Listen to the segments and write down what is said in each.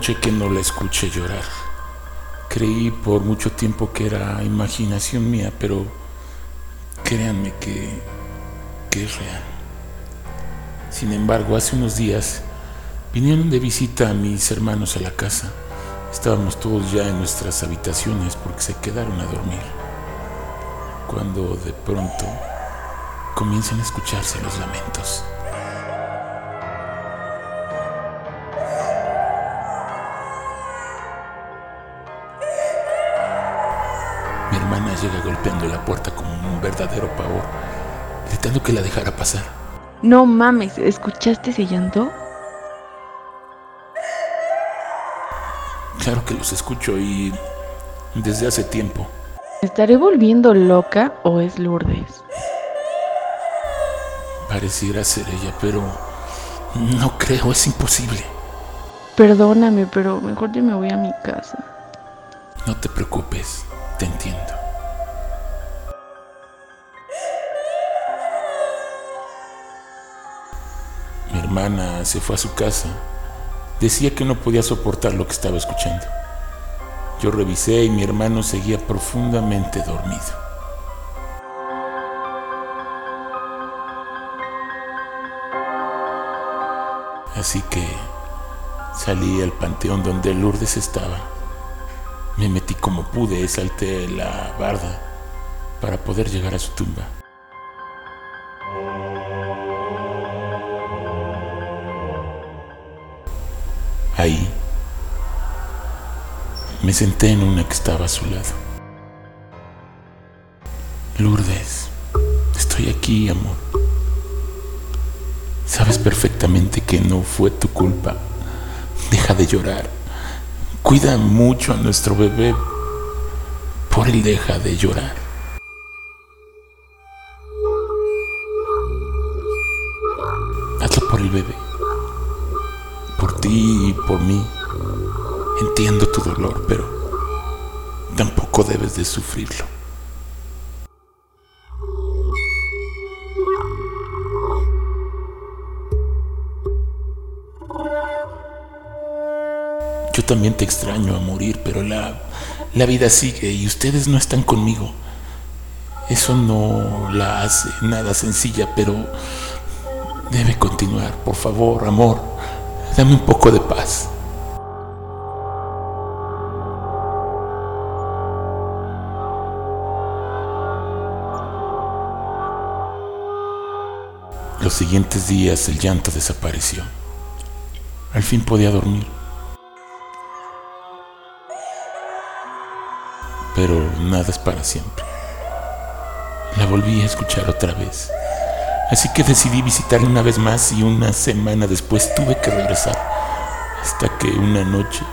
Que no la escuche llorar. Creí por mucho tiempo que era imaginación mía, pero créanme que, que es real. Sin embargo, hace unos días vinieron de visita a mis hermanos a la casa. Estábamos todos ya en nuestras habitaciones porque se quedaron a dormir. Cuando de pronto comienzan a escucharse los lamentos. Llega golpeando la puerta como un verdadero pavor, gritando que la dejara pasar. No mames, ¿escuchaste ese llanto? Claro que los escucho y desde hace tiempo. ¿Me estaré volviendo loca o es Lourdes? Pareciera ser ella, pero no creo, es imposible. Perdóname, pero mejor yo me voy a mi casa. No te preocupes, te entiendo. Hermana se fue a su casa. Decía que no podía soportar lo que estaba escuchando. Yo revisé y mi hermano seguía profundamente dormido. Así que salí al panteón donde Lourdes estaba. Me metí como pude, salté la barda para poder llegar a su tumba. Ahí me senté en una que estaba a su lado. Lourdes, estoy aquí, amor. Sabes perfectamente que no fue tu culpa. Deja de llorar. Cuida mucho a nuestro bebé. Por él deja de llorar. Mí. Entiendo tu dolor, pero tampoco debes de sufrirlo. Yo también te extraño a morir, pero la, la vida sigue y ustedes no están conmigo. Eso no la hace nada sencilla, pero debe continuar. Por favor, amor, dame un poco de paz. Los siguientes días el llanto desapareció. Al fin podía dormir. Pero nada es para siempre. La volví a escuchar otra vez. Así que decidí visitarla una vez más y una semana después tuve que regresar. Hasta que una noche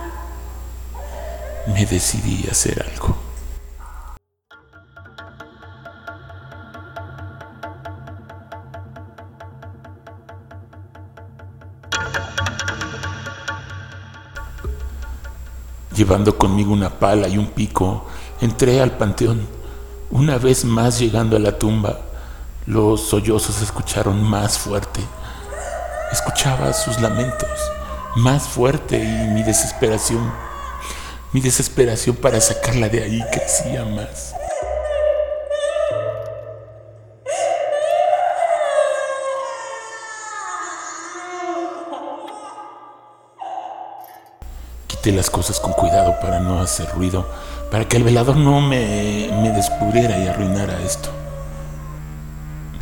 me decidí a hacer algo. Llevando conmigo una pala y un pico, entré al panteón. Una vez más llegando a la tumba, los sollozos se escucharon más fuerte. Escuchaba sus lamentos más fuerte y mi desesperación, mi desesperación para sacarla de ahí crecía más. Quité las cosas con cuidado para no hacer ruido, para que el velador no me, me descubriera y arruinara esto.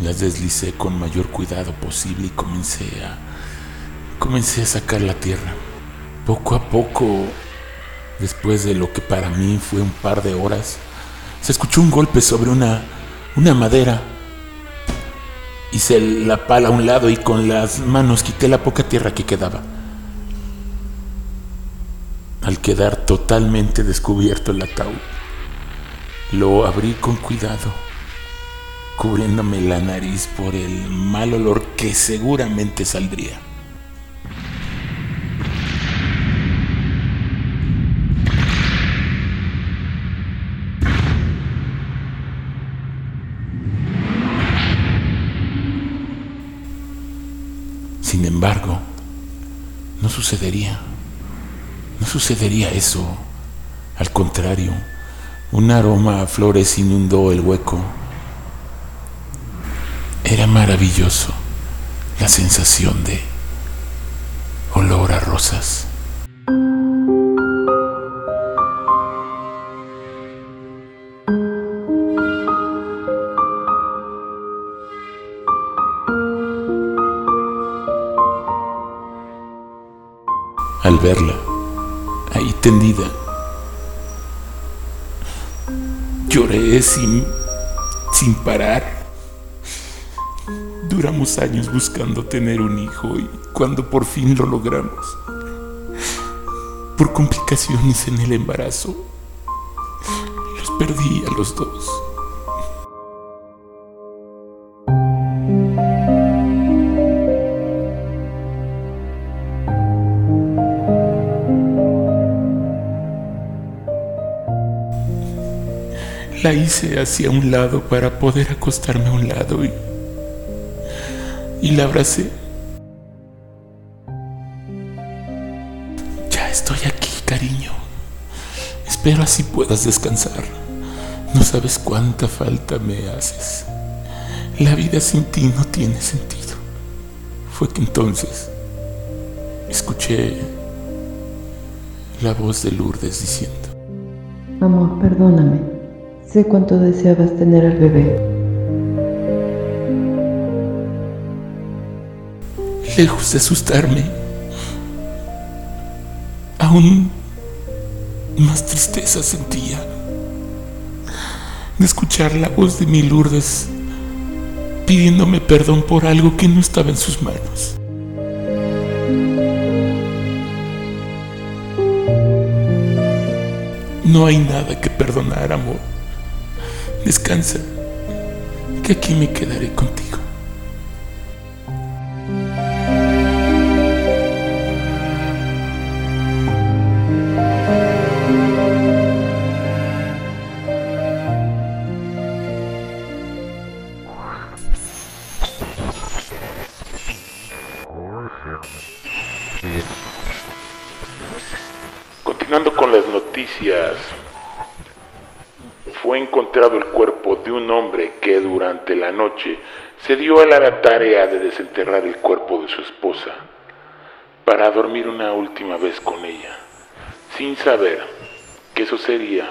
Las deslicé con mayor cuidado posible y comencé a comencé a sacar la tierra. Poco a poco, después de lo que para mí fue un par de horas, se escuchó un golpe sobre una una madera. Hice la pala a un lado y con las manos quité la poca tierra que quedaba. Al quedar totalmente descubierto el ataúd, lo abrí con cuidado, cubriéndome la nariz por el mal olor que seguramente saldría. Sin embargo, no sucedería. no sucedería eso. Al contrario, un aroma a flores inundó el hueco. Era maravilloso la sensación de olor a rosas. Al verla, ahí tendida, lloré sin, sin parar. Duramos años buscando tener un hijo y cuando por fin lo logramos, por complicaciones en el embarazo, los perdí a los dos. La hice hacia un lado para poder acostarme a un lado y, y la abracé. Ya estoy aquí, cariño. Espero así puedas descansar. No sabes cuánta falta me haces. La vida sin ti no tiene sentido. Fue que entonces escuché la voz de Lourdes diciendo, Amor, perdóname. Sé cuánto deseabas tener al bebé. Lejos de asustarme, aún más tristeza sentía de escuchar la voz de mi Lourdes pidiéndome perdón por algo que no estaba en sus manos. No hay nada que perdonar, amor. Descansa, que aquí me quedaré contigo. Encontrado el cuerpo de un hombre que durante la noche se dio a la tarea de desenterrar el cuerpo de su esposa para dormir una última vez con ella, sin saber que eso sería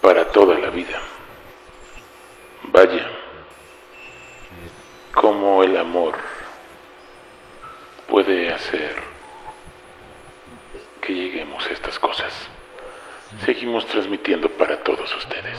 para toda la vida. Vaya, como el amor puede hacer que lleguemos a estas cosas. Seguimos transmitiendo para todos ustedes.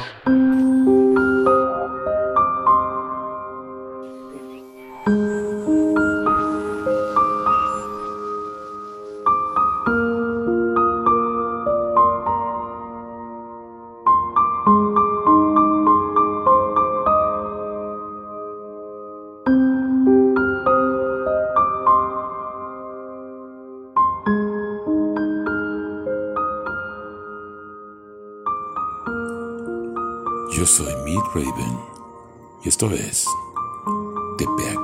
Yo soy Meat Raven y esto es TPA